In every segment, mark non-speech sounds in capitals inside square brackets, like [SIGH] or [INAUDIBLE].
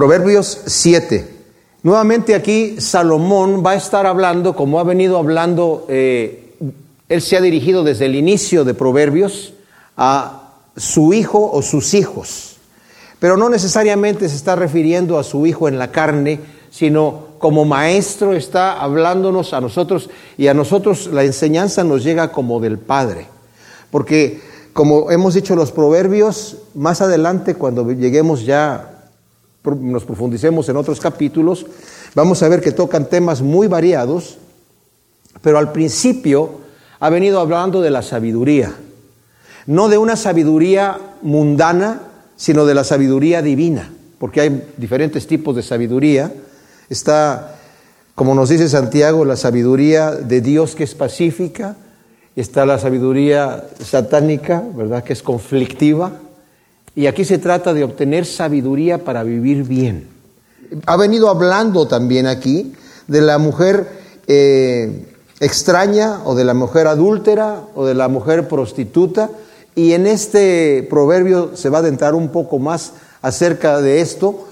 Proverbios 7. Nuevamente aquí Salomón va a estar hablando, como ha venido hablando, eh, él se ha dirigido desde el inicio de Proverbios a su hijo o sus hijos. Pero no necesariamente se está refiriendo a su hijo en la carne, sino como maestro está hablándonos a nosotros y a nosotros la enseñanza nos llega como del Padre. Porque como hemos dicho los proverbios, más adelante cuando lleguemos ya nos profundicemos en otros capítulos, vamos a ver que tocan temas muy variados, pero al principio ha venido hablando de la sabiduría, no de una sabiduría mundana, sino de la sabiduría divina, porque hay diferentes tipos de sabiduría. Está, como nos dice Santiago, la sabiduría de Dios que es pacífica, está la sabiduría satánica, ¿verdad?, que es conflictiva, y aquí se trata de obtener sabiduría para vivir bien. Ha venido hablando también aquí de la mujer eh, extraña o de la mujer adúltera o de la mujer prostituta. Y en este proverbio se va a adentrar un poco más acerca de esto.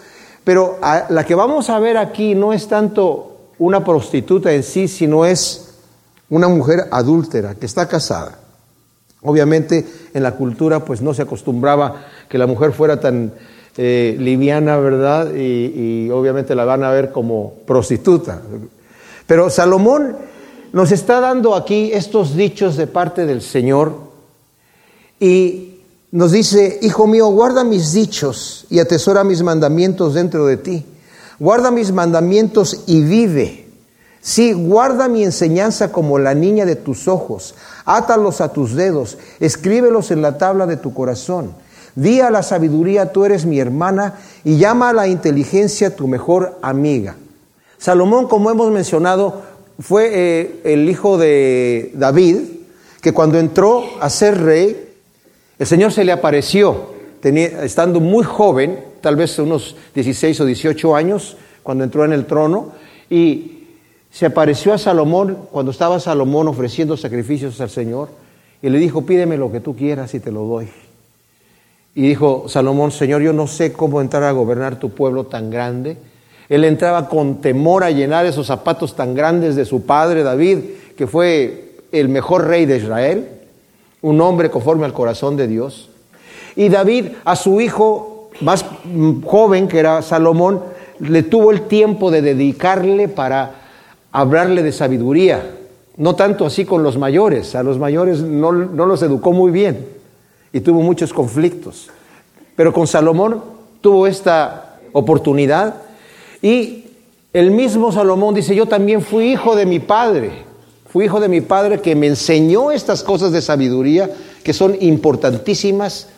Pero la que vamos a ver aquí no es tanto una prostituta en sí, sino es una mujer adúltera que está casada. Obviamente en la cultura pues no se acostumbraba que la mujer fuera tan eh, liviana, ¿verdad? Y, y obviamente la van a ver como prostituta. Pero Salomón nos está dando aquí estos dichos de parte del Señor y nos dice, Hijo mío, guarda mis dichos y atesora mis mandamientos dentro de ti. Guarda mis mandamientos y vive. Sí, guarda mi enseñanza como la niña de tus ojos. Átalos a tus dedos, escríbelos en la tabla de tu corazón. Di a la sabiduría, tú eres mi hermana, y llama a la inteligencia tu mejor amiga. Salomón, como hemos mencionado, fue eh, el hijo de David, que cuando entró a ser rey, el Señor se le apareció, estando muy joven, tal vez unos 16 o 18 años, cuando entró en el trono, y se apareció a Salomón cuando estaba Salomón ofreciendo sacrificios al Señor y le dijo, pídeme lo que tú quieras y te lo doy. Y dijo Salomón, Señor, yo no sé cómo entrar a gobernar tu pueblo tan grande. Él entraba con temor a llenar esos zapatos tan grandes de su padre David, que fue el mejor rey de Israel, un hombre conforme al corazón de Dios. Y David a su hijo más joven, que era Salomón, le tuvo el tiempo de dedicarle para hablarle de sabiduría, no tanto así con los mayores, a los mayores no, los educó muy bien y tuvo muchos conflictos, pero con Salomón tuvo esta oportunidad y el mismo Salomón dice, yo también fui hijo de mi padre, fui hijo de mi padre que me enseñó estas cosas de sabiduría que son importantísimas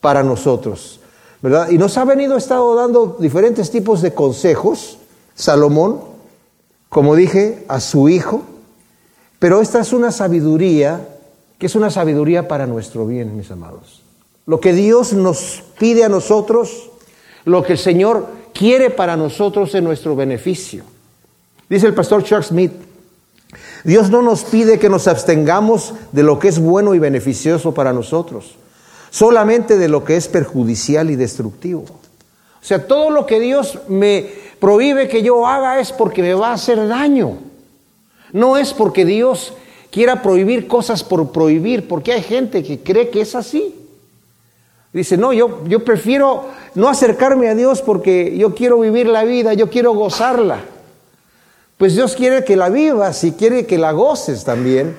para nosotros, ¿verdad? Y nos ha venido, estado dando diferentes tipos de consejos, Salomón, como dije, a su Hijo, pero esta es una sabiduría que es una sabiduría para nuestro bien, mis amados. Lo que Dios nos pide a nosotros, lo que el Señor quiere para nosotros en nuestro beneficio. Dice el pastor Chuck Smith, Dios no nos pide que nos abstengamos de lo que es bueno y beneficioso para nosotros, solamente de lo que es perjudicial y destructivo. O sea, todo lo que Dios me prohíbe que yo haga es porque me va a hacer daño. No es porque Dios quiera prohibir cosas por prohibir, porque hay gente que cree que es así. Dice, no, yo, yo prefiero no acercarme a Dios porque yo quiero vivir la vida, yo quiero gozarla. Pues Dios quiere que la vivas y quiere que la goces también,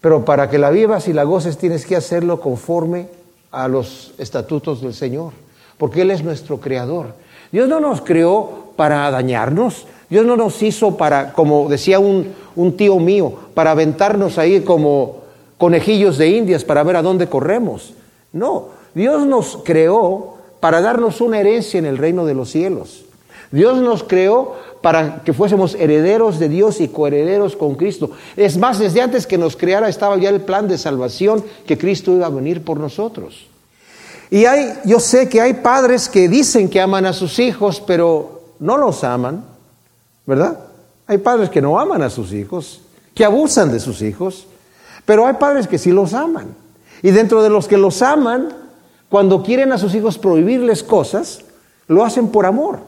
pero para que la vivas y la goces tienes que hacerlo conforme a los estatutos del Señor, porque Él es nuestro creador. Dios no nos creó para dañarnos. Dios no nos hizo para, como decía un, un tío mío, para aventarnos ahí como conejillos de indias para ver a dónde corremos. No, Dios nos creó para darnos una herencia en el reino de los cielos. Dios nos creó para que fuésemos herederos de Dios y coherederos con Cristo. Es más, desde antes que nos creara estaba ya el plan de salvación que Cristo iba a venir por nosotros. Y hay, yo sé que hay padres que dicen que aman a sus hijos, pero no los aman, ¿verdad? Hay padres que no aman a sus hijos, que abusan de sus hijos, pero hay padres que sí los aman. Y dentro de los que los aman, cuando quieren a sus hijos prohibirles cosas, Lo hacen por amor.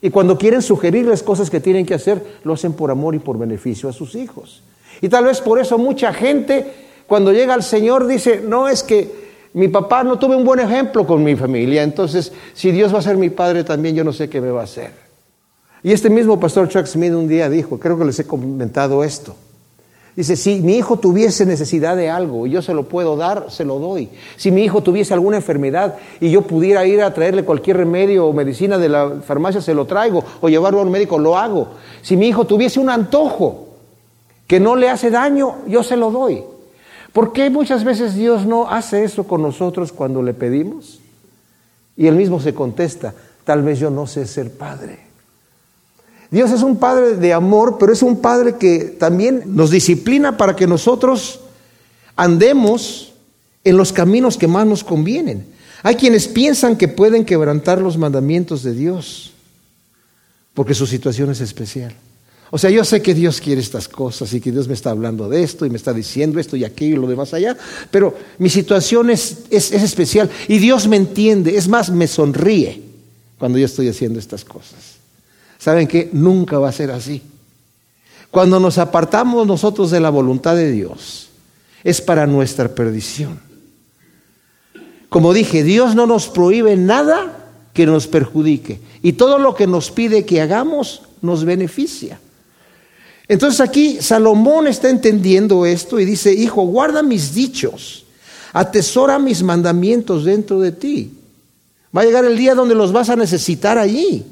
Y cuando quieren sugerirles cosas que tienen que hacer, lo hacen por amor y por beneficio a sus hijos. Y tal vez por eso mucha gente cuando llega al Señor dice, no es que mi papá no tuve un buen ejemplo con mi familia, entonces si Dios va a ser mi padre también, yo no sé qué me va a hacer. Y este mismo pastor Chuck Smith un día dijo, creo que les he comentado esto, Dice, si mi hijo tuviese necesidad de algo y yo se lo puedo dar, se lo doy. Si mi hijo tuviese alguna enfermedad y yo pudiera ir a traerle cualquier remedio o medicina de la farmacia, se lo traigo. O llevarlo a un médico, lo hago. Si mi hijo tuviese un antojo que no le hace daño, yo se lo doy. ¿Por qué muchas veces Dios no hace eso con nosotros cuando le pedimos? Y él mismo se contesta, tal vez yo no sé ser padre. Dios es un Padre de amor, pero es un Padre que también nos disciplina para que nosotros andemos en los caminos que más nos convienen. Hay quienes piensan que pueden quebrantar los mandamientos de Dios porque su situación es especial. O sea, yo sé que Dios quiere estas cosas y que Dios me está hablando de esto y me está diciendo esto y aquello y lo demás allá, pero mi situación es, es, es especial y Dios me entiende, es más, me sonríe cuando yo estoy haciendo estas cosas. ¿Saben qué? Nunca va a ser así. Cuando nos apartamos nosotros de la voluntad de Dios, es para nuestra perdición. Como dije, Dios no nos prohíbe nada que nos perjudique. Y todo lo que nos pide que hagamos nos beneficia. Entonces aquí Salomón está entendiendo esto y dice, hijo, guarda mis dichos, atesora mis mandamientos dentro de ti. Va a llegar el día donde los vas a necesitar allí.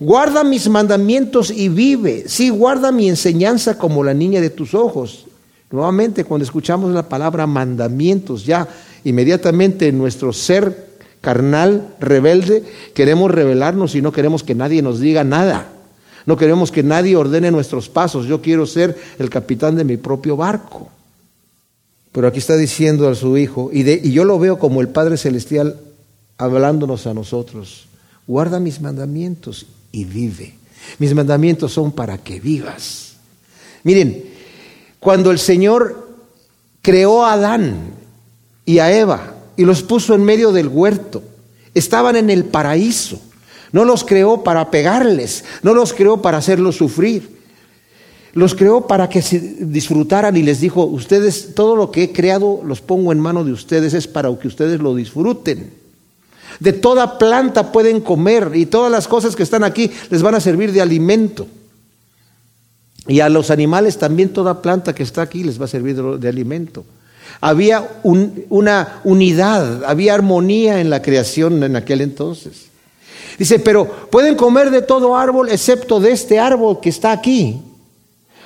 Guarda mis mandamientos y vive. Sí, guarda mi enseñanza como la niña de tus ojos. Nuevamente, cuando escuchamos la palabra mandamientos, ya inmediatamente nuestro ser carnal, rebelde, queremos revelarnos y no queremos que nadie nos diga nada. No queremos que nadie ordene nuestros pasos. Yo quiero ser el capitán de mi propio barco. Pero aquí está diciendo a su hijo, y, y yo lo veo como el Padre Celestial hablándonos a nosotros. Guarda mis mandamientos y vive. Mis mandamientos son para que vivas. Miren, cuando el Señor creó a Adán y a Eva y los puso en medio del huerto, estaban en el paraíso. No los creó para pegarles, no los creó para hacerlos sufrir. Los creó para que se disfrutaran y les dijo, ustedes, todo lo que he creado los pongo en mano de ustedes, es para que ustedes lo disfruten. De toda planta pueden comer y todas las cosas que están aquí les van a servir de alimento. Y a los animales también toda planta que está aquí les va a servir de, alimento. Había una unidad, había armonía en la creación en aquel entonces. Dice, pero pueden comer de todo árbol excepto de este árbol que está aquí.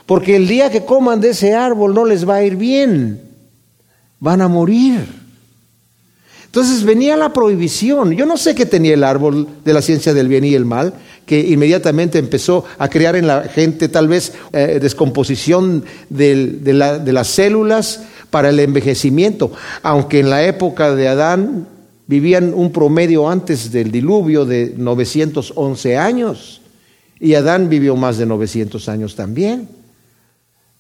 Porque el día que coman de ese árbol no les va a ir bien. Van a morir. Entonces venía la prohibición. Yo no sé qué tenía el árbol de la ciencia del bien y el mal, que inmediatamente empezó a crear en la gente tal vez eh, descomposición de, de las células para el envejecimiento, aunque en la época de Adán vivían un promedio antes del diluvio de 911 años y Adán vivió más de 900 años también.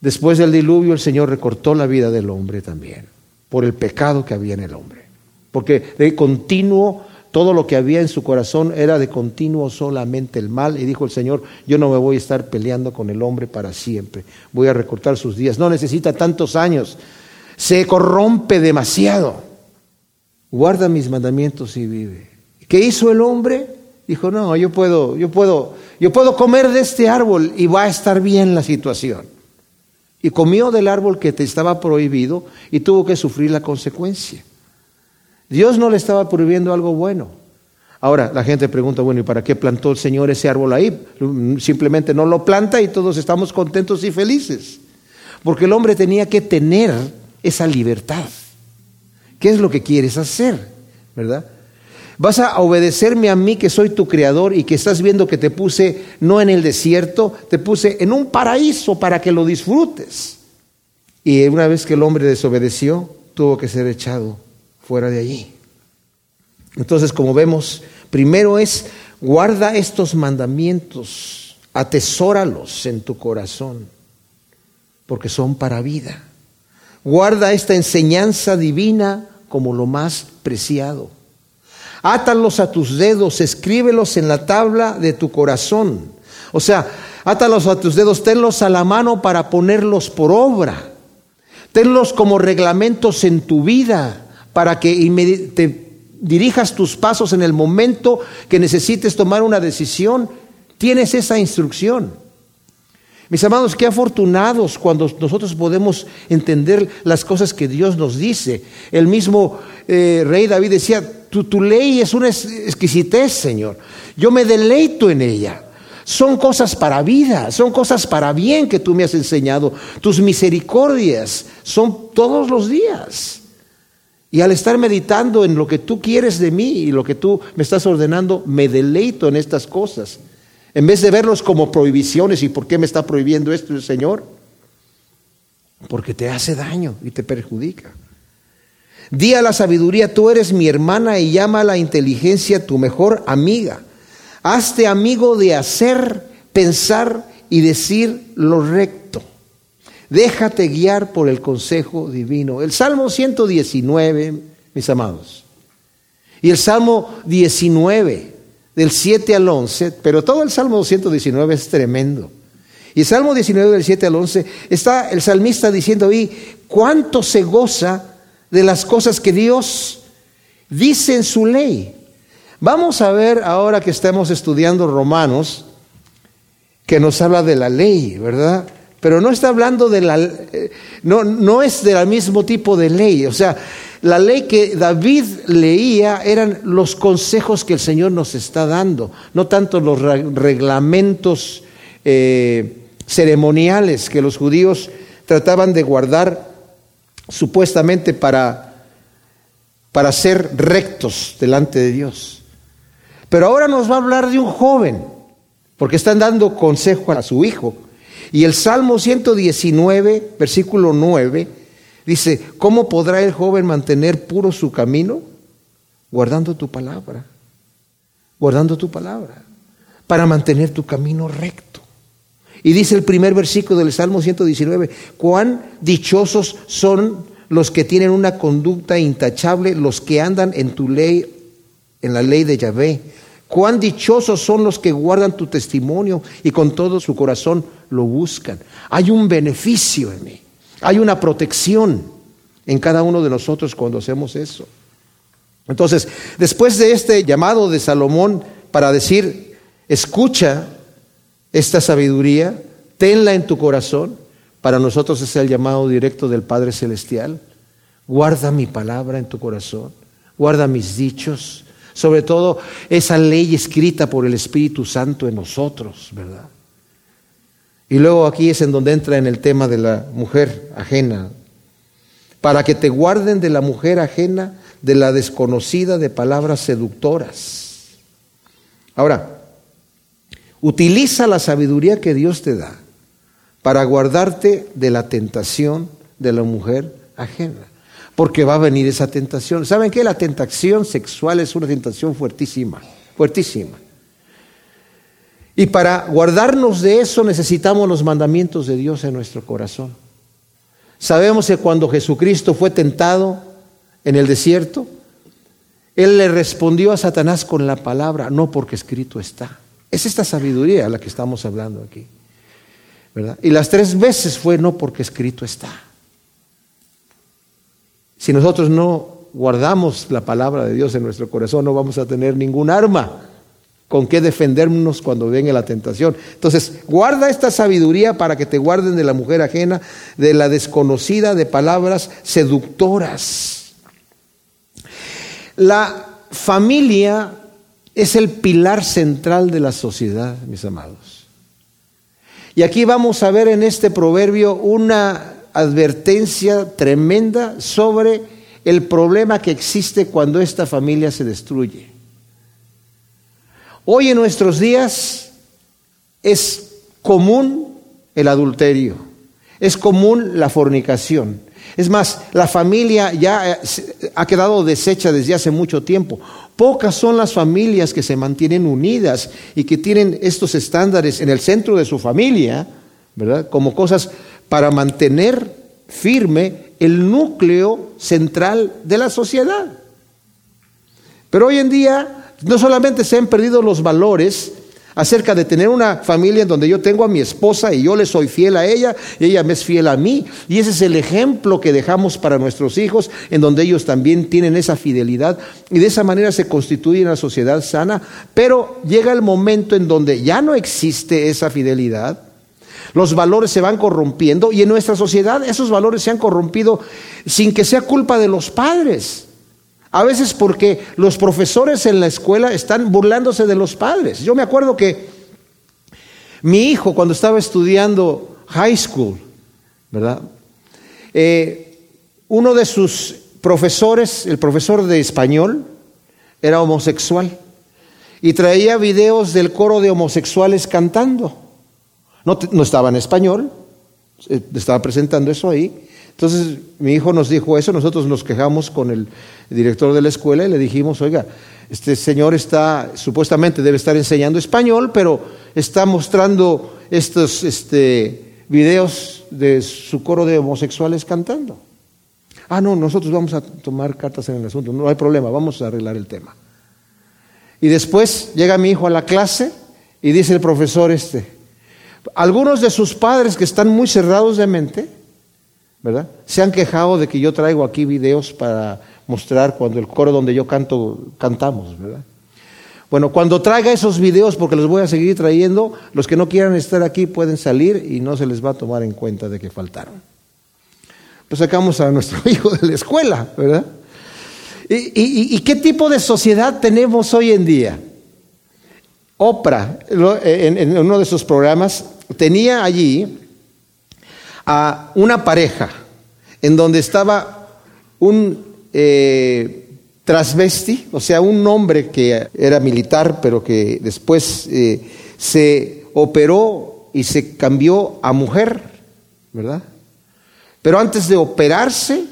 Después del diluvio el Señor recortó la vida del hombre también por el pecado que había en el hombre porque de continuo todo lo que había en su corazón era de continuo solamente el mal. Y dijo el Señor, yo no me voy a estar peleando con el hombre para siempre. Voy a recortar sus días. No necesita tantos años. Se corrompe demasiado. Guarda mis mandamientos y vive. ¿Qué hizo el hombre? Dijo, no, yo puedo, yo puedo, yo puedo comer de este árbol y va a estar bien la situación. Y comió del árbol que te estaba prohibido y tuvo que sufrir la consecuencia. Dios no le estaba prohibiendo algo bueno. Ahora la gente pregunta, bueno, ¿y para qué plantó el Señor ese árbol ahí? Simplemente no lo planta y todos estamos contentos y felices. Porque el hombre tenía que tener esa libertad. ¿Qué es lo que quieres hacer? ¿Verdad? Vas a obedecerme a mí que soy tu creador y que estás viendo que te puse no en el desierto, te puse en un paraíso para que lo disfrutes. Y una vez que el hombre desobedeció, tuvo que ser echado fuera de allí. Entonces, como vemos, primero es guarda estos mandamientos, atesóralos en tu corazón, porque son para vida. Guarda esta enseñanza divina como lo más preciado. Átalos a tus dedos, escríbelos en la tabla de tu corazón. O sea, átalos a tus dedos, tenlos a la mano para ponerlos por obra. Tenlos como reglamentos en tu vida para que te dirijas tus pasos en el momento que necesites tomar una decisión. Tienes esa instrucción. Mis amados, qué afortunados cuando nosotros podemos entender las cosas que Dios nos dice. El mismo eh, rey David decía, tu, tu ley es una exquisitez, Señor. Yo me deleito en ella. Son cosas para vida, son cosas para bien que tú me has enseñado. Tus misericordias son todos los días. Y al estar meditando en lo que tú quieres de mí y lo que tú me estás ordenando, me deleito en estas cosas. En vez de verlos como prohibiciones y por qué me está prohibiendo esto el Señor, porque te hace daño y te perjudica. Di a la sabiduría, tú eres mi hermana y llama a la inteligencia tu mejor amiga. Hazte amigo de hacer, pensar y decir lo recto. Déjate guiar por el consejo divino. El Salmo 119, mis amados. Y el Salmo 19, del 7 al 11, pero todo el Salmo 119 es tremendo. Y el Salmo 19, del 7 al 11, está el salmista diciendo ahí, cuánto se goza de las cosas que Dios dice en su ley. Vamos a ver ahora que estamos estudiando Romanos, que nos habla de la ley, ¿verdad? Pero no está hablando de la... Eh, no, no es del mismo tipo de ley. O sea, la ley que David leía eran los consejos que el Señor nos está dando, no tanto los reglamentos eh, ceremoniales que los judíos trataban de guardar supuestamente para, para ser rectos delante de Dios. Pero ahora nos va a hablar de un joven, porque están dando consejo a su hijo. Y el Salmo 119, versículo 9, dice, ¿cómo podrá el joven mantener puro su camino? Guardando tu palabra, guardando tu palabra, para mantener tu camino recto. Y dice el primer versículo del Salmo 119, cuán dichosos son los que tienen una conducta intachable, los que andan en tu ley, en la ley de Yahvé. Cuán dichosos son los que guardan tu testimonio y con todo su corazón lo buscan. Hay un beneficio en mí, hay una protección en cada uno de nosotros cuando hacemos eso. Entonces, después de este llamado de Salomón para decir, escucha esta sabiduría, tenla en tu corazón, para nosotros es el llamado directo del Padre Celestial. Guarda mi palabra en tu corazón, guarda mis dichos, sobre todo esa ley escrita por el Espíritu Santo en nosotros, ¿verdad? Y luego aquí es en donde entra en el tema de la mujer ajena, para que te guarden de la mujer ajena, de la desconocida de palabras seductoras. Ahora, utiliza la sabiduría que Dios te da para guardarte de la tentación de la mujer ajena porque va a venir esa tentación. ¿Saben qué? La tentación sexual es una tentación fuertísima, fuertísima. Y para guardarnos de eso necesitamos los mandamientos de Dios en nuestro corazón. Sabemos que cuando Jesucristo fue tentado en el desierto, Él le respondió a Satanás con la palabra, no porque escrito está. Es esta sabiduría la que estamos hablando aquí. ¿verdad? Y las tres veces fue no porque escrito está. Si nosotros no guardamos la palabra de Dios en nuestro corazón, no vamos a tener ningún arma con qué defendernos cuando venga la tentación. Entonces, guarda esta sabiduría para que te guarden de la mujer ajena, de la desconocida, de palabras seductoras. La familia es el pilar central de la sociedad, mis amados. Y aquí vamos a ver en este proverbio una advertencia tremenda sobre el problema que existe cuando esta familia se destruye. Hoy en nuestros días es común el adulterio, es común la fornicación. Es más, la familia ya eh, ha quedado deshecha desde hace mucho tiempo. Pocas son las familias que se mantienen unidas y que tienen estos estándares en el centro de su familia, ¿verdad? Como cosas para mantener firme el núcleo central de la sociedad. Pero hoy en día no solamente se han perdido los valores acerca de tener una familia en donde yo tengo a mi esposa y yo le soy fiel a ella y ella me es fiel a mí. Y ese es el ejemplo que dejamos para nuestros hijos, en donde ellos también tienen esa fidelidad y de esa manera se constituye una sociedad sana. Pero llega el momento en donde ya no existe esa fidelidad. Los valores se van corrompiendo y en nuestra sociedad esos valores se han corrompido sin que sea culpa de los padres. A veces porque los profesores en la escuela están burlándose de los padres. Yo me acuerdo que mi hijo cuando estaba estudiando high school, ¿verdad? Eh, uno de sus profesores, el profesor de español, era homosexual y traía videos del coro de homosexuales cantando. No, estaba en español, estaba presentando eso ahí. Entonces mi hijo nos dijo eso, nosotros nos quejamos con el director de la escuela y le dijimos, oiga, este señor está, supuestamente debe estar enseñando español, pero está mostrando estos este, videos de su coro de homosexuales cantando. Ah, no, nosotros vamos a tomar cartas en el asunto, no hay problema, vamos a arreglar el tema. Y después llega mi hijo a la clase y dice el profesor este, algunos de sus padres que están muy cerrados de mente, ¿verdad? Se han quejado de que yo traigo aquí videos para mostrar cuando el coro donde yo canto, cantamos, ¿verdad? Bueno, cuando traiga esos videos, porque los voy a seguir trayendo, los que no quieran estar aquí pueden salir y no se les va a tomar en cuenta de que faltaron. Pues sacamos a nuestro [LAUGHS] hijo de la escuela, ¿verdad? ¿Y, qué tipo de sociedad tenemos hoy en día? Oprah, en, en uno de sus programas, tenía allí a una pareja en donde estaba un eh, o sea, un hombre que era militar, pero que después eh, se operó y se cambió a mujer, ¿verdad? Pero antes de operarse,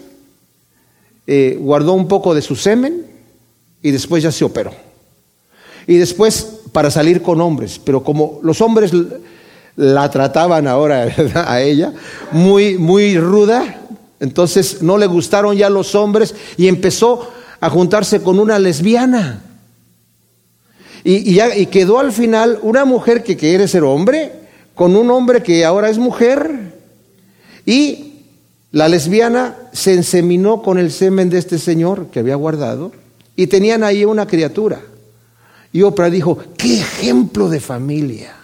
eh, guardó un poco de su semen y después ya se operó. Y después para salir con hombres, pero como los hombres la trataban ahora [LAUGHS] a ella muy, muy ruda. Entonces no le gustaron ya los hombres y empezó a juntarse con una lesbiana. Y, y quedó al final una mujer que quiere ser hombre con un hombre que ahora es mujer. Y la lesbiana se enseminó con el semen de este señor que había guardado y tenían ahí una criatura. Y Oprah dijo, qué ejemplo de familia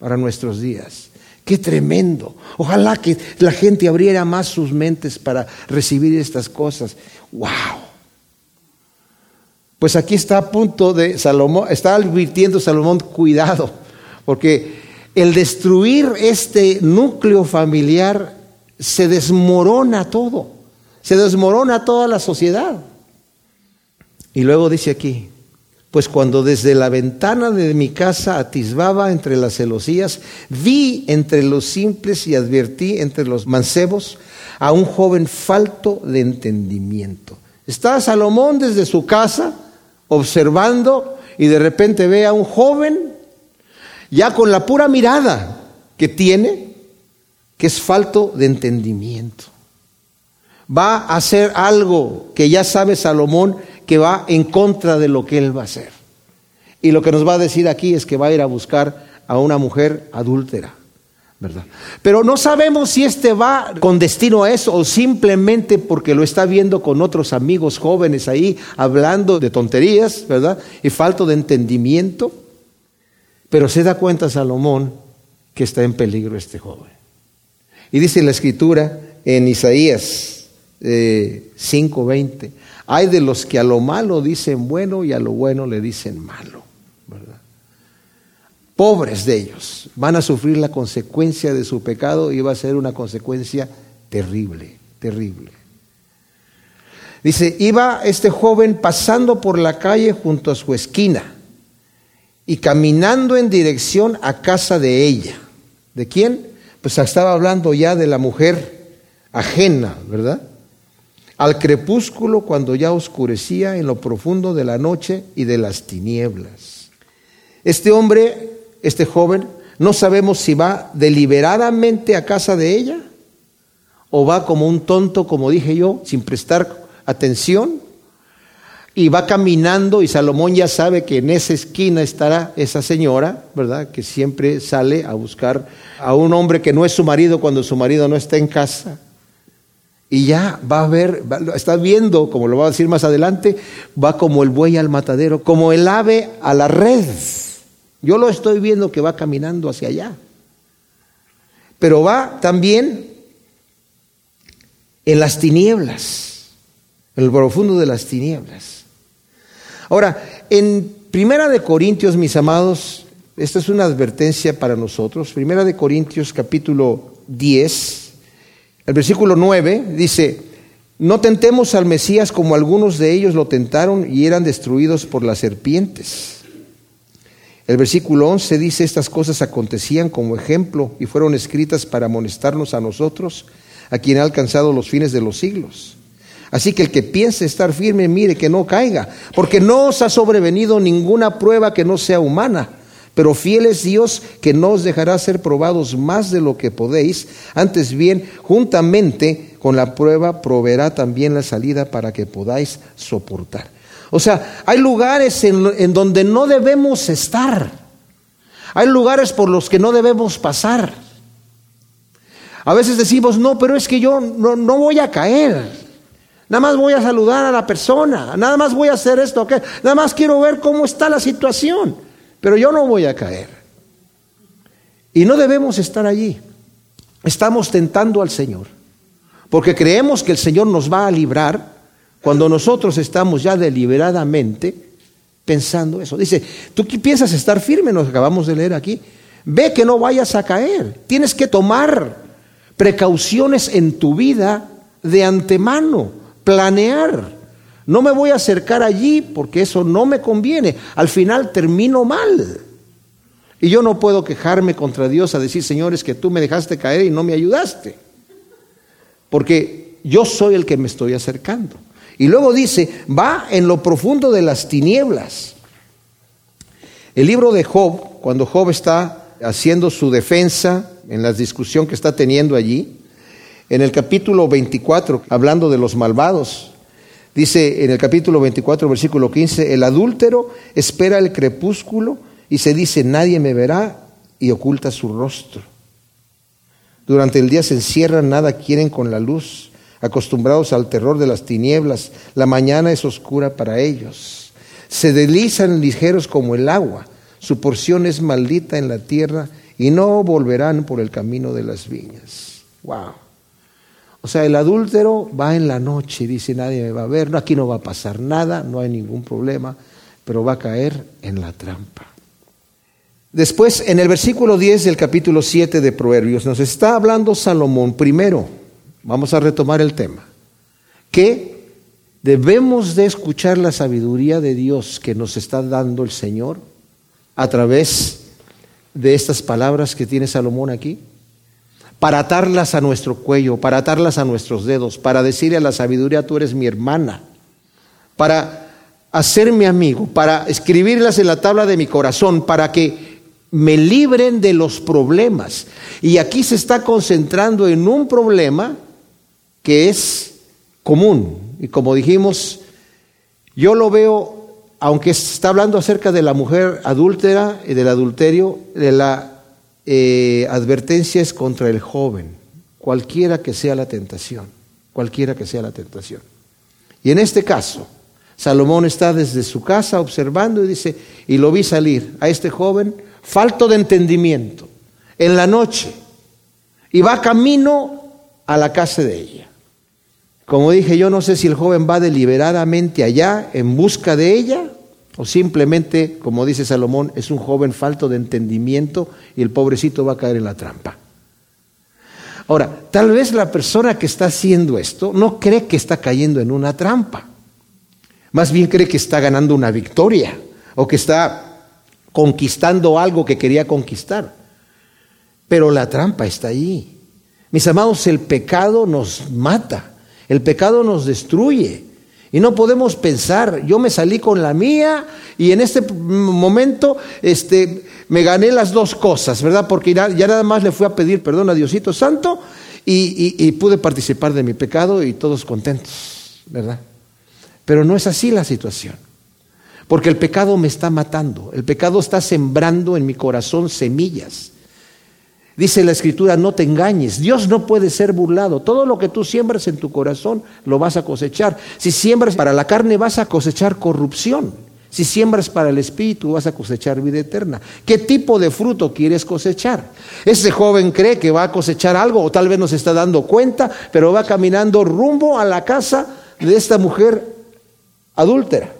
para nuestros días. Qué tremendo. Ojalá que la gente abriera más sus mentes para recibir estas cosas. ¡Wow! Pues aquí está a punto de Salomón, está advirtiendo Salomón, cuidado, porque el destruir este núcleo familiar se desmorona todo, se desmorona toda la sociedad. Y luego dice aquí, pues cuando desde la ventana de mi casa atisbaba entre las celosías, vi entre los simples y advertí entre los mancebos a un joven falto de entendimiento. Está Salomón desde su casa observando y de repente ve a un joven ya con la pura mirada que tiene, que es falto de entendimiento. Va a hacer algo que ya sabe Salomón que va en contra de lo que él va a hacer. Y lo que nos va a decir aquí es que va a ir a buscar a una mujer adúltera, ¿verdad? Pero no sabemos si este va con destino a eso o simplemente porque lo está viendo con otros amigos jóvenes ahí hablando de tonterías, ¿verdad? Y falto de entendimiento. Pero se da cuenta Salomón que está en peligro este joven. Y dice la escritura en Isaías eh, 5:20, hay de los que a lo malo dicen bueno y a lo bueno le dicen malo. ¿verdad? Pobres de ellos. Van a sufrir la consecuencia de su pecado y va a ser una consecuencia terrible, terrible. Dice, iba este joven pasando por la calle junto a su esquina y caminando en dirección a casa de ella. ¿De quién? Pues estaba hablando ya de la mujer ajena, ¿verdad? Al crepúsculo cuando ya oscurecía en lo profundo de la noche y de las tinieblas. Este hombre, este joven, no sabemos si va deliberadamente a casa de ella o va como un tonto, como dije yo, sin prestar atención. y va caminando y Salomón ya sabe que en esa esquina estará esa señora, ¿verdad? Que siempre sale a buscar a un hombre que no es su marido cuando su marido no está en casa. Y ya va a ver, está viendo, como lo va a decir más adelante, va como el buey al matadero, como el ave a la red. Yo lo estoy viendo que va caminando hacia allá. Pero va también en las tinieblas, en el profundo de las tinieblas. Ahora, en Primera de Corintios, mis amados, esta es una advertencia para nosotros. Primera de Corintios capítulo 10, el versículo 9 dice, no tentemos al Mesías como algunos de ellos lo tentaron y eran destruidos por las serpientes. El versículo 11 dice, estas cosas acontecían como ejemplo y fueron escritas para amonestarnos a nosotros, a quien ha alcanzado los fines de los siglos. Así que el que piense estar firme, mire que no caiga, porque no os ha sobrevenido ninguna prueba que no sea humana pero fiel es Dios que no os dejará ser probados más de lo que podéis, antes bien, juntamente con la prueba, proveerá también la salida para que podáis soportar. O sea, hay lugares en, donde no debemos estar. Hay lugares por los que no debemos pasar. A veces decimos, no, pero es que yo no, no, voy a caer. Nada más voy a saludar a la persona. Nada más voy a hacer esto. Nada más quiero ver cómo está la situación pero yo no voy a caer. Y no debemos estar allí. Estamos tentando al Señor, porque creemos que el Señor nos va a librar cuando nosotros estamos ya deliberadamente pensando eso. Dice, tú piensas estar firme, nos acabamos de leer aquí. Ve que no vayas a caer. Tienes que tomar precauciones en tu vida de antemano, planear. No me voy a acercar allí porque eso no me conviene. Al final termino mal. Y yo no puedo quejarme contra Dios a decir, señores, que tú me dejaste caer y no me ayudaste. Porque yo soy el que me estoy acercando. Y luego dice, va en lo profundo de las tinieblas. El libro de Job, cuando Job está haciendo su defensa en la discusión que está teniendo allí, en el capítulo 24, hablando de los malvados, Dice en el capítulo 24, versículo 15, el adúltero espera el crepúsculo y se dice, nadie me verá y oculta su rostro. Durante el día se encierran, nada quieren con la luz, acostumbrados al terror de las tinieblas, la mañana es oscura para ellos. Se deslizan ligeros como el agua, su porción es maldita en la tierra y no volverán por el camino de las viñas. Wow. O sea, el adúltero va en la noche, dice nadie me va a ver, aquí no va a pasar nada, no hay ningún problema, pero va a caer en la trampa. Después, en el versículo 10 del capítulo 7 de Proverbios, nos está hablando Salomón primero, vamos a retomar el tema, que debemos de escuchar la sabiduría de Dios que nos está dando el Señor a través de estas palabras que tiene Salomón aquí para atarlas a nuestro cuello, para atarlas a nuestros dedos, para decirle a la sabiduría, tú eres mi hermana, para hacerme amigo, para escribirlas en la tabla de mi corazón, para que me libren de los problemas. Y aquí se está concentrando en un problema que es común. Y como dijimos, yo lo veo, aunque está hablando acerca de la mujer adúltera y del adulterio, de la eh, advertencias contra el joven, cualquiera que sea la tentación, cualquiera que sea la tentación. Y en este caso, Salomón está desde su casa observando y dice, y lo vi salir a este joven falto de entendimiento en la noche y va camino a la casa de ella. Como dije, yo no sé si el joven va deliberadamente allá en busca de ella o simplemente, como dice Salomón, es un joven falto de entendimiento y el pobrecito va a caer en la trampa. Ahora, tal vez la persona que está haciendo esto no cree que está cayendo en una trampa. Más bien cree que está ganando una victoria o que está conquistando algo que quería conquistar. Pero la trampa está allí. Mis amados, el pecado nos mata, el pecado nos destruye. Y no podemos pensar, yo me salí con la mía y en este momento este, me gané las dos cosas, ¿verdad? Porque ya, nada más le fui a pedir perdón a Diosito Santo y, y pude participar de mi pecado y todos contentos, ¿verdad? Pero no es así la situación. Porque el pecado me está matando, el pecado está sembrando en mi corazón semillas. Dice la escritura, no te engañes, Dios no puede ser burlado. Todo lo que tú siembras en tu corazón lo vas a cosechar. Si siembras para la carne vas a cosechar corrupción. Si siembras para el espíritu vas a cosechar vida eterna. ¿Qué tipo de fruto quieres cosechar? Ese joven cree que va a cosechar algo o tal vez no se está dando cuenta, pero va caminando rumbo a la casa de esta mujer adúltera.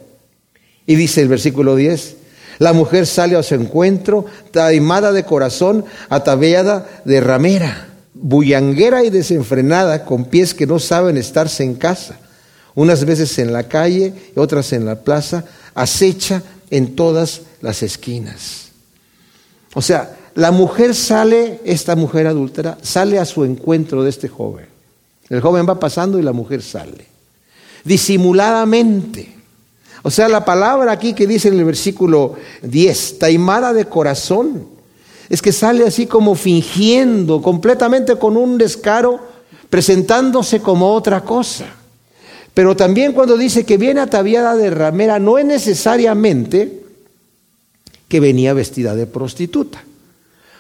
Y dice el versículo 10, la mujer sale a su encuentro, taimada de corazón, ataviada de ramera, bullanguera y desenfrenada, con pies que no saben estarse en casa, unas veces en la calle otras en la plaza, acecha en todas las esquinas. O sea, la mujer sale, esta mujer adúltera, sale a su encuentro de este joven. El joven va pasando y la mujer sale. Disimuladamente o sea, la palabra aquí que dice en el versículo 10, taimada de corazón, es que sale así como fingiendo, completamente con un descaro, presentándose como otra cosa. Pero también cuando dice que viene ataviada de ramera, no es necesariamente que venía vestida de prostituta.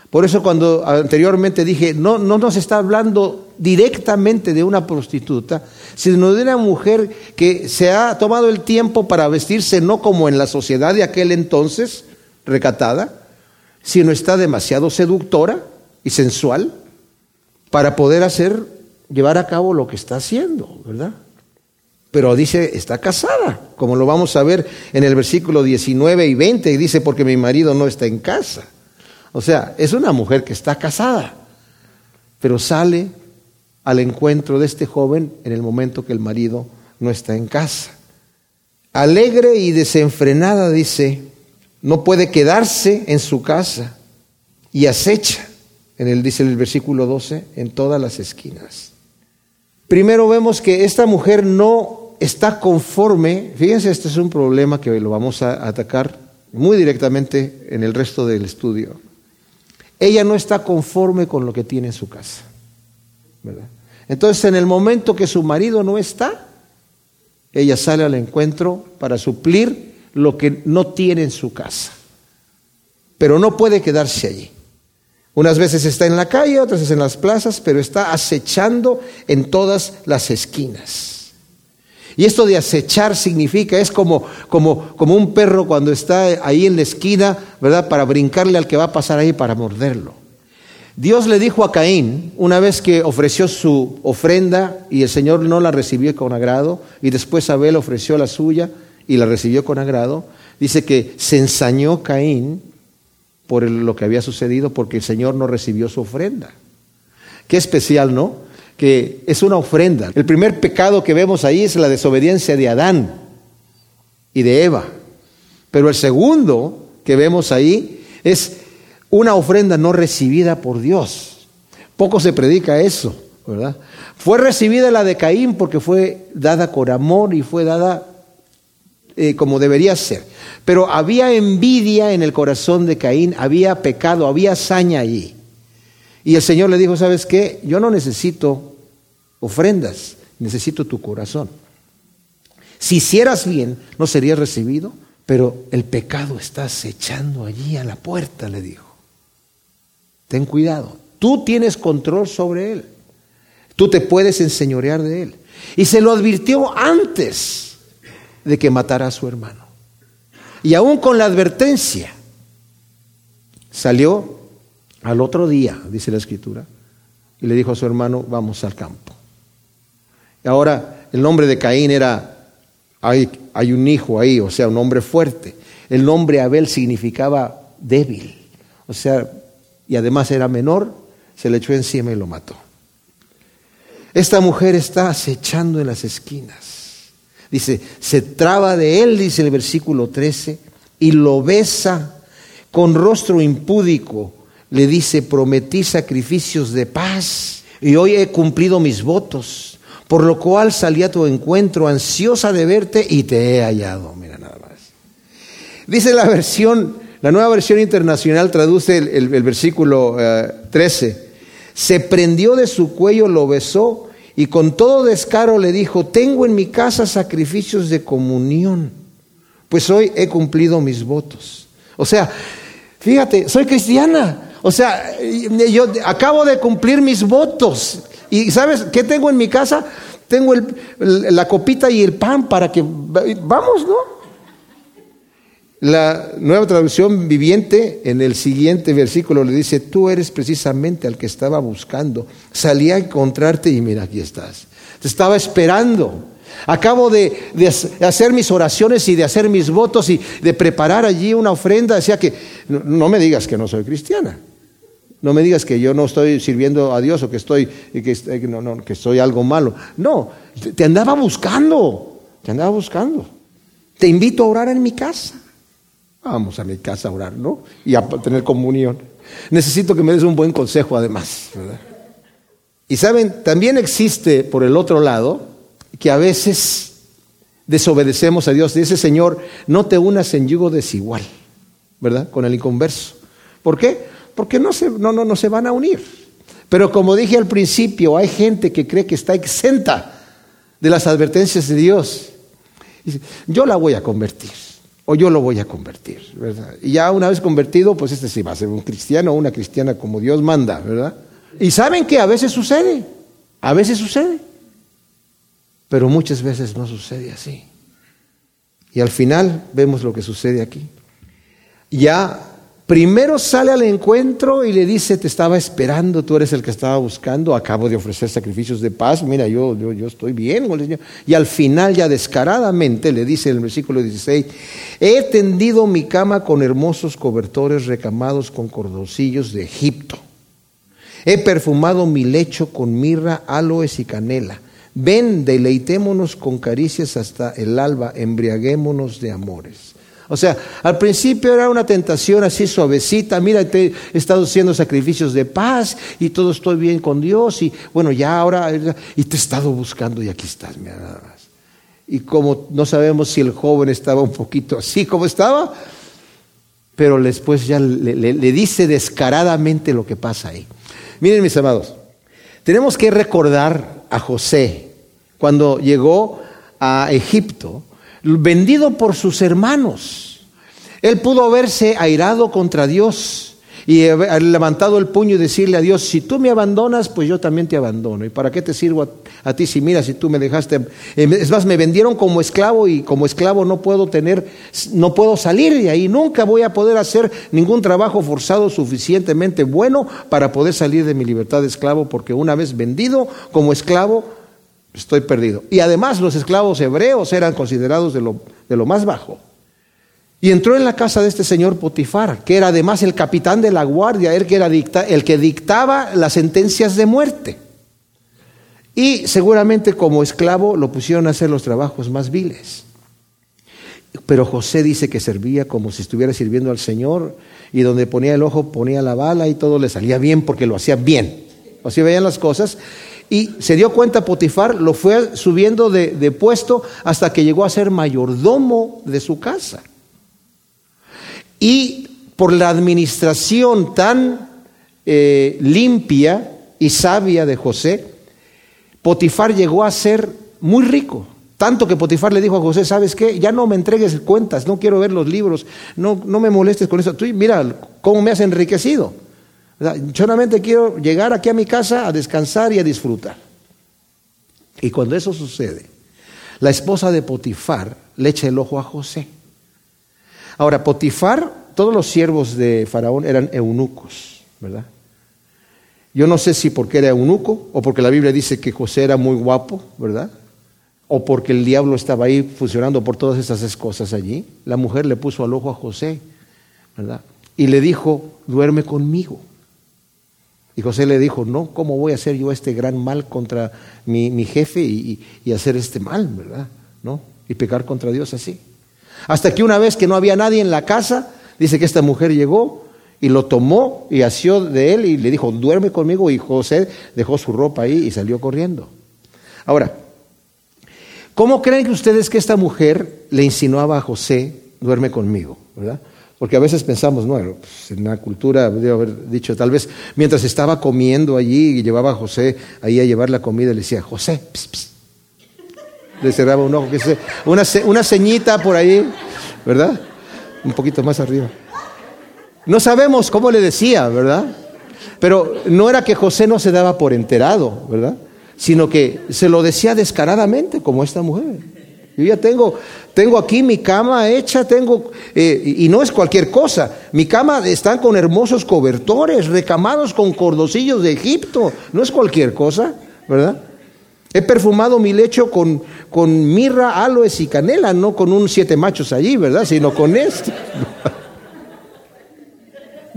Por eso cuando anteriormente dije, no, no nos está hablando directamente de una prostituta, sino de una mujer que se ha tomado el tiempo para vestirse no como en la sociedad de aquel entonces, recatada, sino está demasiado seductora y sensual para poder hacer, llevar a cabo lo que está haciendo, ¿verdad? Pero dice, está casada, como lo vamos a ver en el versículo 19 y 20, y dice, porque mi marido no está en casa. O sea, es una mujer que está casada, pero sale al encuentro de este joven en el momento que el marido no está en casa. Alegre y desenfrenada, dice, no puede quedarse en su casa y acecha, en dice el versículo 12, en todas las esquinas. Primero vemos que esta mujer no está conforme, fíjense, este es un problema que lo vamos a atacar muy directamente en el resto del estudio ella no está conforme con lo que tiene en su casa. Entonces, en el momento que su marido no está, ella sale al encuentro para suplir lo que no tiene en su casa. Pero no puede quedarse allí. Unas veces está en la calle, otras veces en las plazas, pero está acechando en todas las esquinas. Y esto de acechar significa, es como, como, como un perro cuando está ahí en la esquina, ¿verdad? Para brincarle al que va a pasar ahí para morderlo. Dios le dijo a Caín, una vez que ofreció su ofrenda y el Señor no la recibió con agrado, y después Abel ofreció la suya y la recibió con agrado, dice que se ensañó Caín por lo que había sucedido porque el Señor no recibió su ofrenda. Qué especial, ¿no? que es una ofrenda. El primer pecado que vemos ahí es la desobediencia de Adán y de Eva. Pero el segundo que vemos ahí es una ofrenda no recibida por Dios. Poco se predica eso, ¿verdad? Fue recibida la de Caín porque fue dada con amor y fue dada eh, como debería ser. Pero había envidia en el corazón de Caín, había pecado, había hazaña allí. Y el Señor le dijo, ¿sabes qué? Yo no necesito ofrendas, necesito tu corazón. Si hicieras bien, no serías recibido, pero el pecado está acechando allí a la puerta, le dijo. Ten cuidado, tú tienes control sobre él, tú te puedes enseñorear de él. Y se lo advirtió antes de que matara a su hermano. Y aún con la advertencia, salió al otro día, dice la escritura, y le dijo a su hermano, vamos al campo. Ahora, el nombre de Caín era, hay, hay un hijo ahí, o sea, un hombre fuerte. El nombre Abel significaba débil, o sea, y además era menor, se le echó encima y lo mató. Esta mujer está acechando en las esquinas. Dice, se traba de él, dice el versículo 13, y lo besa con rostro impúdico. Le dice, prometí sacrificios de paz y hoy he cumplido mis votos por lo cual salí a tu encuentro ansiosa de verte y te he hallado. Mira nada más. Dice la versión, la nueva versión internacional traduce el, versículo 13. Eh, Se prendió de su cuello, lo besó y con todo descaro le dijo, tengo en mi casa sacrificios de comunión, pues hoy he cumplido mis votos. O sea, fíjate, soy cristiana. O sea, yo acabo de cumplir mis votos. ¿Y sabes qué tengo en mi casa? Tengo la copita y el pan para que... Vamos, ¿no? La nueva traducción viviente en el siguiente versículo le dice, tú eres precisamente al que estaba buscando. Salí a encontrarte y mira, aquí estás. Te estaba esperando. Acabo de, hacer mis oraciones y de hacer mis votos y de preparar allí una ofrenda. Decía que no, me digas que no soy cristiana. No me digas que yo no estoy sirviendo a Dios o que estoy, que, que soy algo malo. No, te andaba buscando. Te andaba buscando. Te invito a orar en mi casa. Vamos a mi casa a orar, ¿no? Y a tener comunión. Necesito que me des un buen consejo además. Y saben, también existe por el otro lado que a veces desobedecemos a Dios. Dice, Señor, no te unas en yugo desigual, ¿verdad? Con el inconverso. ¿Por qué? Porque no se, no, no, no se van a unir. Pero como dije al principio, hay gente que cree que está exenta de las advertencias de Dios. Dice, yo la voy a convertir o yo lo voy a convertir, ¿verdad? Y ya una vez convertido, pues este sí va a ser un cristiano o una cristiana como Dios manda, ¿verdad? Y saben que a veces sucede, a veces sucede, pero muchas veces no sucede así. Y al final vemos lo que sucede aquí. Ya Primero sale al encuentro y le dice, te estaba esperando, tú eres el que estaba buscando, acabo de ofrecer sacrificios de paz, mira, yo, yo, estoy bien Y al final ya descaradamente le dice en el versículo 16, he tendido mi cama con hermosos cobertores recamados con cordoncillos de Egipto. He perfumado mi lecho con mirra, aloes y canela. Ven, deleitémonos con caricias hasta el alba, embriaguémonos de amores. O sea, al principio era una tentación así suavecita, mira, te he estado haciendo sacrificios de paz y todo estoy bien con Dios y bueno, ya ahora, y te he estado buscando y aquí estás, mira nada más. Y como no sabemos si el joven estaba un poquito así como estaba, pero después ya le, le dice descaradamente lo que pasa ahí. Miren mis amados, tenemos que recordar a José cuando llegó a Egipto vendido por sus hermanos. Él pudo haberse airado contra Dios y levantado el puño y decirle a Dios, si tú me abandonas, pues yo también te abandono. ¿Y para qué te sirvo a, ti si mira, si tú me dejaste? Es más, me vendieron como esclavo y como esclavo no puedo tener, no puedo salir de ahí. Nunca voy a poder hacer ningún trabajo forzado suficientemente bueno para poder salir de mi libertad de esclavo, porque una vez vendido como esclavo, estoy perdido. Y además los esclavos hebreos eran considerados de lo, de lo más bajo. Y entró en la casa de este señor Potifar, que era además el capitán de la guardia, que era el que dictaba las sentencias de muerte. Y seguramente como esclavo lo pusieron a hacer los trabajos más viles. Pero José dice que servía como si estuviera sirviendo al Señor y donde ponía el ojo ponía la bala y todo le salía bien porque lo hacía bien. Así veían las cosas y se dio cuenta Potifar, lo fue subiendo de, puesto hasta que llegó a ser mayordomo de su casa. Y por la administración tan eh, limpia y sabia de José, Potifar llegó a ser muy rico. Tanto que Potifar le dijo a José, ¿sabes qué? Ya no me entregues cuentas, no quiero ver los libros, no, no me molestes con eso. Tú mira cómo me has enriquecido. Solamente quiero llegar aquí a mi casa a descansar y a disfrutar. Y cuando eso sucede, la esposa de Potifar le echa el ojo a José. Ahora, Potifar, todos los siervos de Faraón eran eunucos, ¿verdad? Yo no sé si porque era eunuco o porque la Biblia dice que José era muy guapo, ¿verdad? O porque el diablo estaba ahí funcionando por todas esas cosas allí. La mujer le puso al ojo a José, ¿verdad? Y le dijo, duerme conmigo. Y José le dijo, no, ¿cómo voy a hacer yo este gran mal contra mi, jefe y, hacer este mal, verdad? ¿No? Y pecar contra Dios así. Hasta que una vez que no había nadie en la casa, dice que esta mujer llegó y lo tomó y asió de él y le dijo, duerme conmigo. Y José dejó su ropa ahí y salió corriendo. Ahora, ¿cómo creen que ustedes que esta mujer le insinuaba a José, duerme conmigo? ¿verdad? Porque a veces pensamos, no, pues, en la cultura, debo haber dicho, tal vez mientras estaba comiendo allí y llevaba a José ahí a llevar la comida, le decía, José, le cerraba un ojo, una, una ceñita por ahí, ¿verdad? Un poquito más arriba. No sabemos cómo le decía, ¿verdad? Pero no era que José no se daba por enterado, ¿verdad? Sino que se lo decía descaradamente, como esta mujer. Yo ya tengo, tengo aquí mi cama hecha, tengo, eh, y no es cualquier cosa. Mi cama están con hermosos cobertores, recamados con cordocillos de Egipto. No es cualquier cosa, ¿verdad? He perfumado mi lecho con, con mirra, aloes y canela, no con un siete machos allí, ¿verdad? Sino con este. [LAUGHS]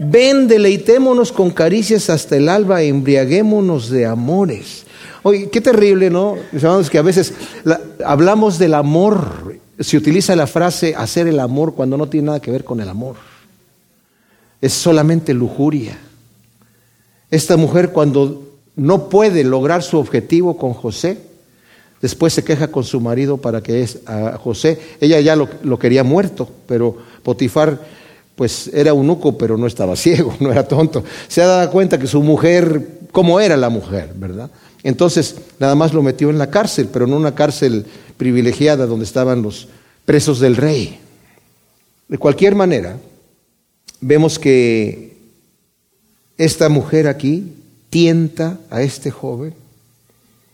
Ven, deleitémonos con caricias hasta el alba, embriaguémonos de amores. Oye, qué terrible, ¿no? Sabemos que a veces hablamos del amor, se utiliza la frase hacer el amor cuando no tiene nada que ver con el amor. Es solamente lujuria. Esta mujer cuando no puede lograr su objetivo con José, después se queja con su marido para que es a José, ella ya lo quería muerto, pero Potifar pues era eunuco, pero no estaba [LAUGHS] ciego, no era tonto. Se ha dado cuenta que su mujer, cómo era la mujer, ¿verdad? Entonces, nada más lo metió en la cárcel, pero no una cárcel privilegiada donde estaban los presos del rey. De cualquier manera, vemos que esta mujer aquí tienta a este joven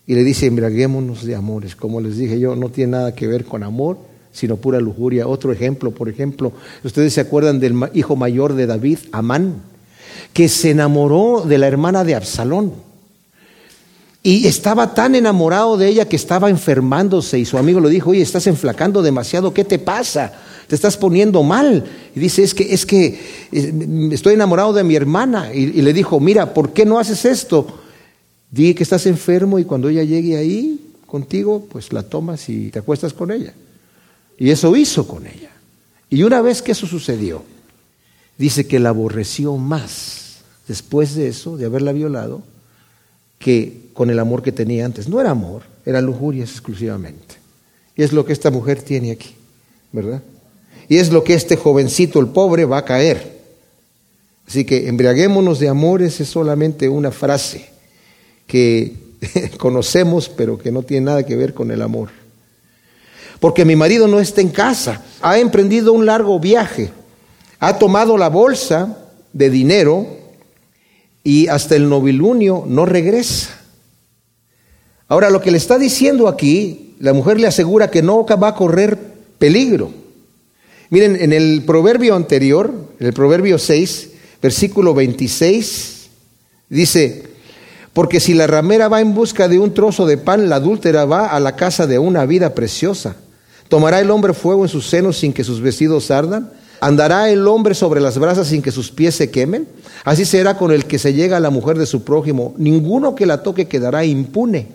y le dice, embriaguémonos de amores. Como les dije yo, no tiene nada que ver con amor, sino pura lujuria. Otro ejemplo, por ejemplo, ustedes se acuerdan del hijo mayor de David, Amán, que se enamoró de la hermana de Absalón. Y estaba tan enamorado de ella que estaba enfermándose y su amigo le dijo, oye, estás enflacando demasiado, ¿qué te pasa? Te estás poniendo mal. Y dice, es que, es que eh, estoy enamorado de mi hermana. Y, y le dijo, mira, ¿por qué no haces esto? Di que estás enfermo y cuando ella llegue ahí contigo, pues la tomas y te acuestas con ella. Y eso hizo con ella. Y una vez que eso sucedió, dice que la aborreció más después de eso, de haberla violado, que con el amor que tenía antes. No era amor, era lujurias exclusivamente. Y es lo que esta mujer tiene aquí, ¿verdad? Y es lo que este jovencito, el pobre, va a caer. Así que embriaguémonos de amores es solamente una frase que [LAUGHS] conocemos, pero que no tiene nada que ver con el amor. Porque mi marido no está en casa, ha emprendido un largo viaje, ha tomado la bolsa de dinero y hasta el novilunio no regresa. Ahora, lo que le está diciendo aquí, la mujer le asegura que no va a correr peligro. Miren, en el proverbio anterior, el proverbio 6, versículo 26, dice, porque si la ramera va en busca de un trozo de pan, la adúltera va a la casa de una vida preciosa. ¿Tomará el hombre fuego en sus senos sin que sus vestidos ardan? ¿Andará el hombre sobre las brasas sin que sus pies se quemen? Así será con el que se llega a la mujer de su prójimo. Ninguno que la toque quedará impune.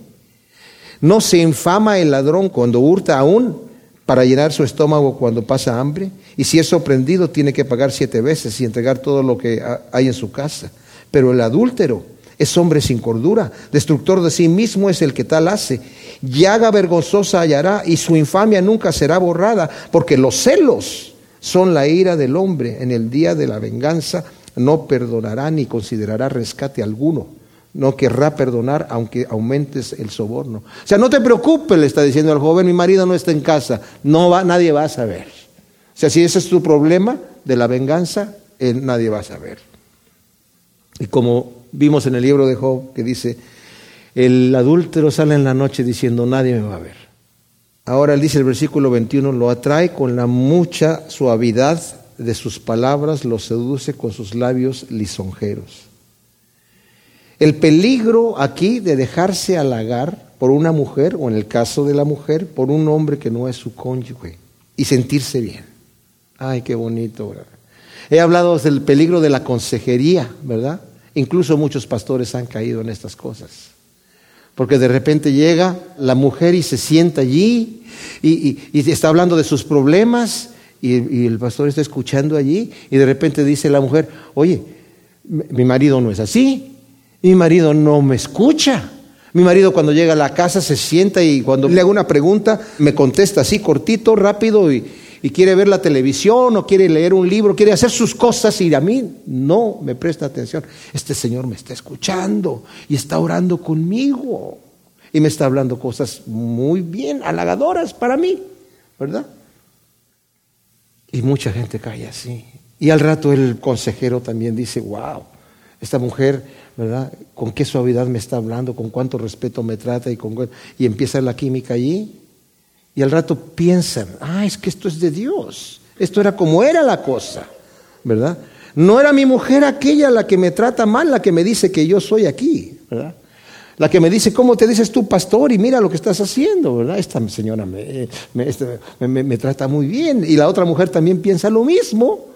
No se infama el ladrón cuando hurta aún para llenar su estómago cuando pasa hambre. Y si es sorprendido tiene que pagar siete veces y entregar todo lo que hay en su casa. Pero el adúltero es hombre sin cordura, destructor de sí mismo es el que tal hace. Llaga vergonzosa hallará y su infamia nunca será borrada, porque los celos son la ira del hombre en el día de la venganza, no perdonará ni considerará rescate alguno. No querrá perdonar aunque aumentes el soborno. O sea, no te preocupes, le está diciendo al joven, mi marido no está en casa, no va, nadie va a saber. O sea, si ese es tu problema de la venganza, nadie va a saber. Y como vimos en el libro de Job, que dice, el adúltero sale en la noche diciendo, nadie me va a ver. Ahora él dice el versículo 21, lo atrae con la mucha suavidad de sus palabras, lo seduce con sus labios lisonjeros. El peligro aquí de dejarse halagar por una mujer, o en el caso de la mujer, por un hombre que no es su cónyuge, y sentirse bien. Ay, qué bonito. ¿verdad? He hablado del peligro de la consejería, ¿verdad? Incluso muchos pastores han caído en estas cosas. Porque de repente llega la mujer y se sienta allí y, está hablando de sus problemas y, el pastor está escuchando allí y de repente dice la mujer, oye, mi marido no es así, mi marido no me escucha. Mi marido cuando llega a la casa se sienta y cuando le hago una pregunta me contesta así cortito, rápido y, y quiere ver la televisión o quiere leer un libro, quiere hacer sus cosas y a mí no me presta atención. Este Señor me está escuchando y está orando conmigo y me está hablando cosas muy bien, halagadoras para mí, ¿verdad? Y mucha gente cae así. Y al rato el consejero también dice, wow, esta mujer, ¿verdad? Con qué suavidad me está hablando, con cuánto respeto me trata y, con, y empieza la química allí. Y al rato piensan, ah, es que esto es de Dios. Esto era como era la cosa, ¿verdad? No era mi mujer aquella la que me trata mal, la que me dice que yo soy aquí, ¿verdad? La que me dice, ¿cómo te dices tú, pastor? Y mira lo que estás haciendo, ¿verdad? Esta señora este, me, trata muy bien. Y la otra mujer también piensa lo mismo.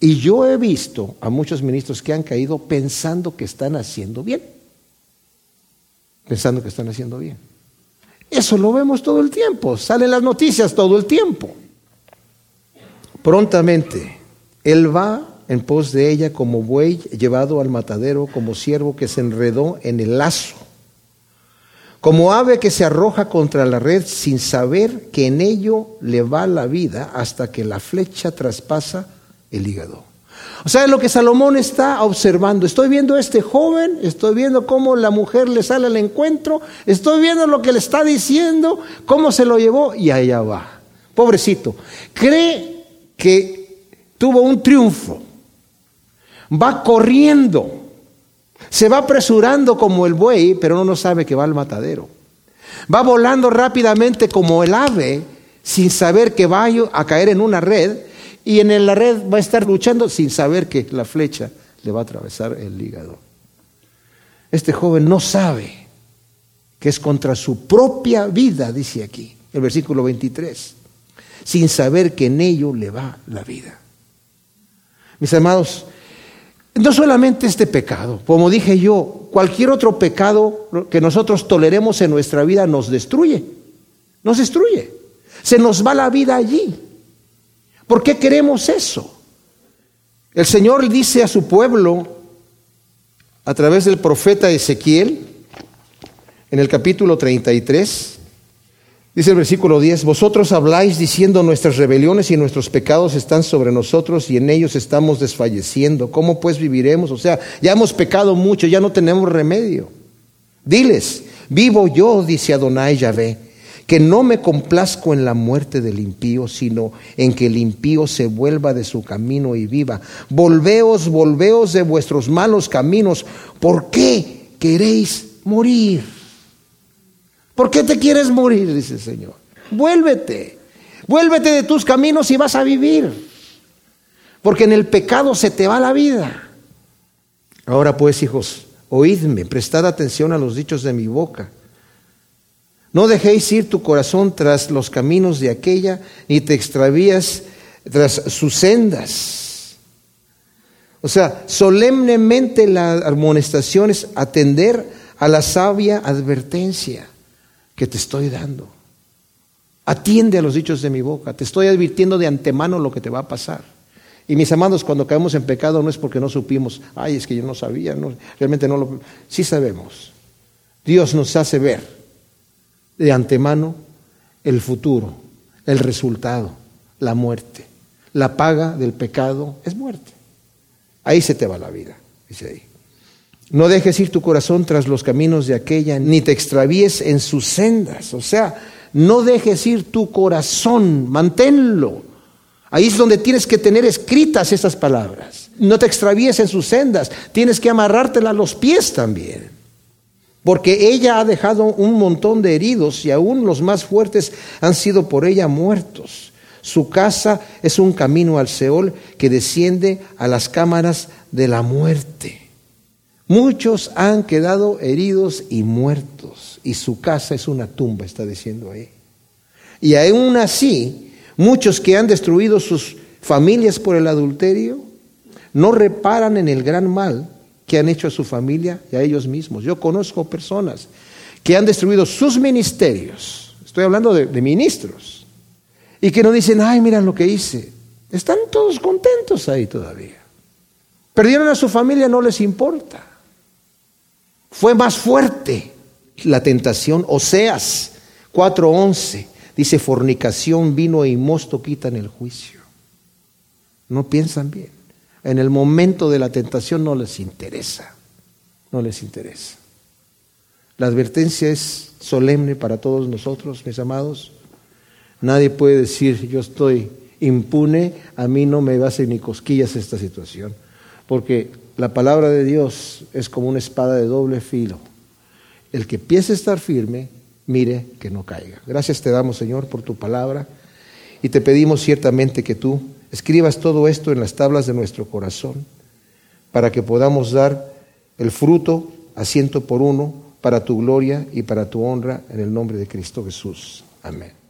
Y yo he visto a muchos ministros que han caído pensando que están haciendo bien. Pensando que están haciendo bien. Eso lo vemos todo el tiempo. Salen las noticias todo el tiempo. Prontamente, Él va en pos de ella como buey llevado al matadero, como siervo que se enredó en el lazo, como ave que se arroja contra la red sin saber que en ello le va la vida hasta que la flecha traspasa el hígado. O sea, lo que Salomón está observando. Estoy viendo a este joven, estoy viendo cómo la mujer le sale al encuentro, estoy viendo lo que le está diciendo, cómo se lo llevó y allá va. Pobrecito. Cree que tuvo un triunfo va corriendo, se va apresurando como el buey, pero no sabe que va al matadero. Va volando rápidamente como el ave, sin saber que va a caer en una red, y en la red va a estar luchando sin saber que la flecha le va a atravesar el hígado. Este joven no sabe que es contra su propia vida, dice aquí, el versículo 23, sin saber que en ello le va la vida. Mis amados, no solamente este pecado, como dije yo, cualquier otro pecado que nosotros toleremos en nuestra vida nos destruye, nos destruye. Se nos va la vida allí. ¿Por qué queremos eso? El Señor dice a su pueblo a través del profeta Ezequiel en el capítulo 33, Dice el versículo 10, vosotros habláis diciendo nuestras rebeliones y nuestros pecados están sobre nosotros y en ellos estamos desfalleciendo. ¿Cómo pues viviremos? O sea, ya hemos pecado mucho, ya no tenemos remedio. Diles, vivo yo, dice Adonai Yahvé, que no me complazco en la muerte del impío, sino en que el impío se vuelva de su camino y viva. Volveos, volveos de vuestros malos caminos. ¿Por qué queréis morir? ¿Por qué te quieres morir? Dice el Señor. Vuélvete. Vuélvete de tus caminos y vas a vivir. Porque en el pecado se te va la vida. Ahora pues, hijos, oídme, prestad atención a los dichos de mi boca. No dejéis ir tu corazón tras los caminos de aquella, ni te extravías tras sus sendas. O sea, solemnemente la amonestación es atender a la sabia advertencia que te estoy dando. Atiende a los dichos de mi boca. Te estoy advirtiendo de antemano lo que te va a pasar. Y mis amados, cuando caemos en pecado no es porque no supimos, ay, es que yo no sabía, no, realmente no lo... Sí sabemos. Dios nos hace ver de antemano el futuro, el resultado, la muerte. La paga del pecado es muerte. Ahí se te va la vida, dice ahí. No dejes ir tu corazón tras los caminos de aquella, ni te extravíes en sus sendas. O sea, no dejes ir tu corazón, manténlo. Ahí es donde tienes que tener escritas esas palabras. No te extravíes en sus sendas, tienes que amarrártela a los pies también. Porque ella ha dejado un montón de heridos y aún los más fuertes han sido por ella muertos. Su casa es un camino al Seol que desciende a las cámaras de la muerte. Muchos han quedado heridos y muertos, y su casa es una tumba, está diciendo ahí. Y aún así, muchos que han destruido sus familias por el adulterio, no reparan en el gran mal que han hecho a su familia y a ellos mismos. Yo conozco personas que han destruido sus ministerios, estoy hablando de, de ministros, y que no dicen, ay, mira lo que hice. Están todos contentos ahí todavía. Perdieron a su familia, no les importa. Fue más fuerte la tentación. Oseas 4:11 Dice, fornicación, vino y mosto quitan el juicio. No piensan bien. En el momento de la tentación no les interesa. No les interesa. La advertencia es solemne para todos nosotros, mis amados. Nadie puede decir, yo estoy impune, a mí no me hacer ni cosquillas esta situación. Porque la palabra de Dios es como una espada de doble filo. El que empiece a estar firme, mire que no caiga. Gracias te damos, Señor, por tu palabra. Y te pedimos ciertamente que tú escribas todo esto en las tablas de nuestro corazón, para que podamos dar el fruto asiento por uno para tu gloria y para tu honra en el nombre de Cristo Jesús. Amén.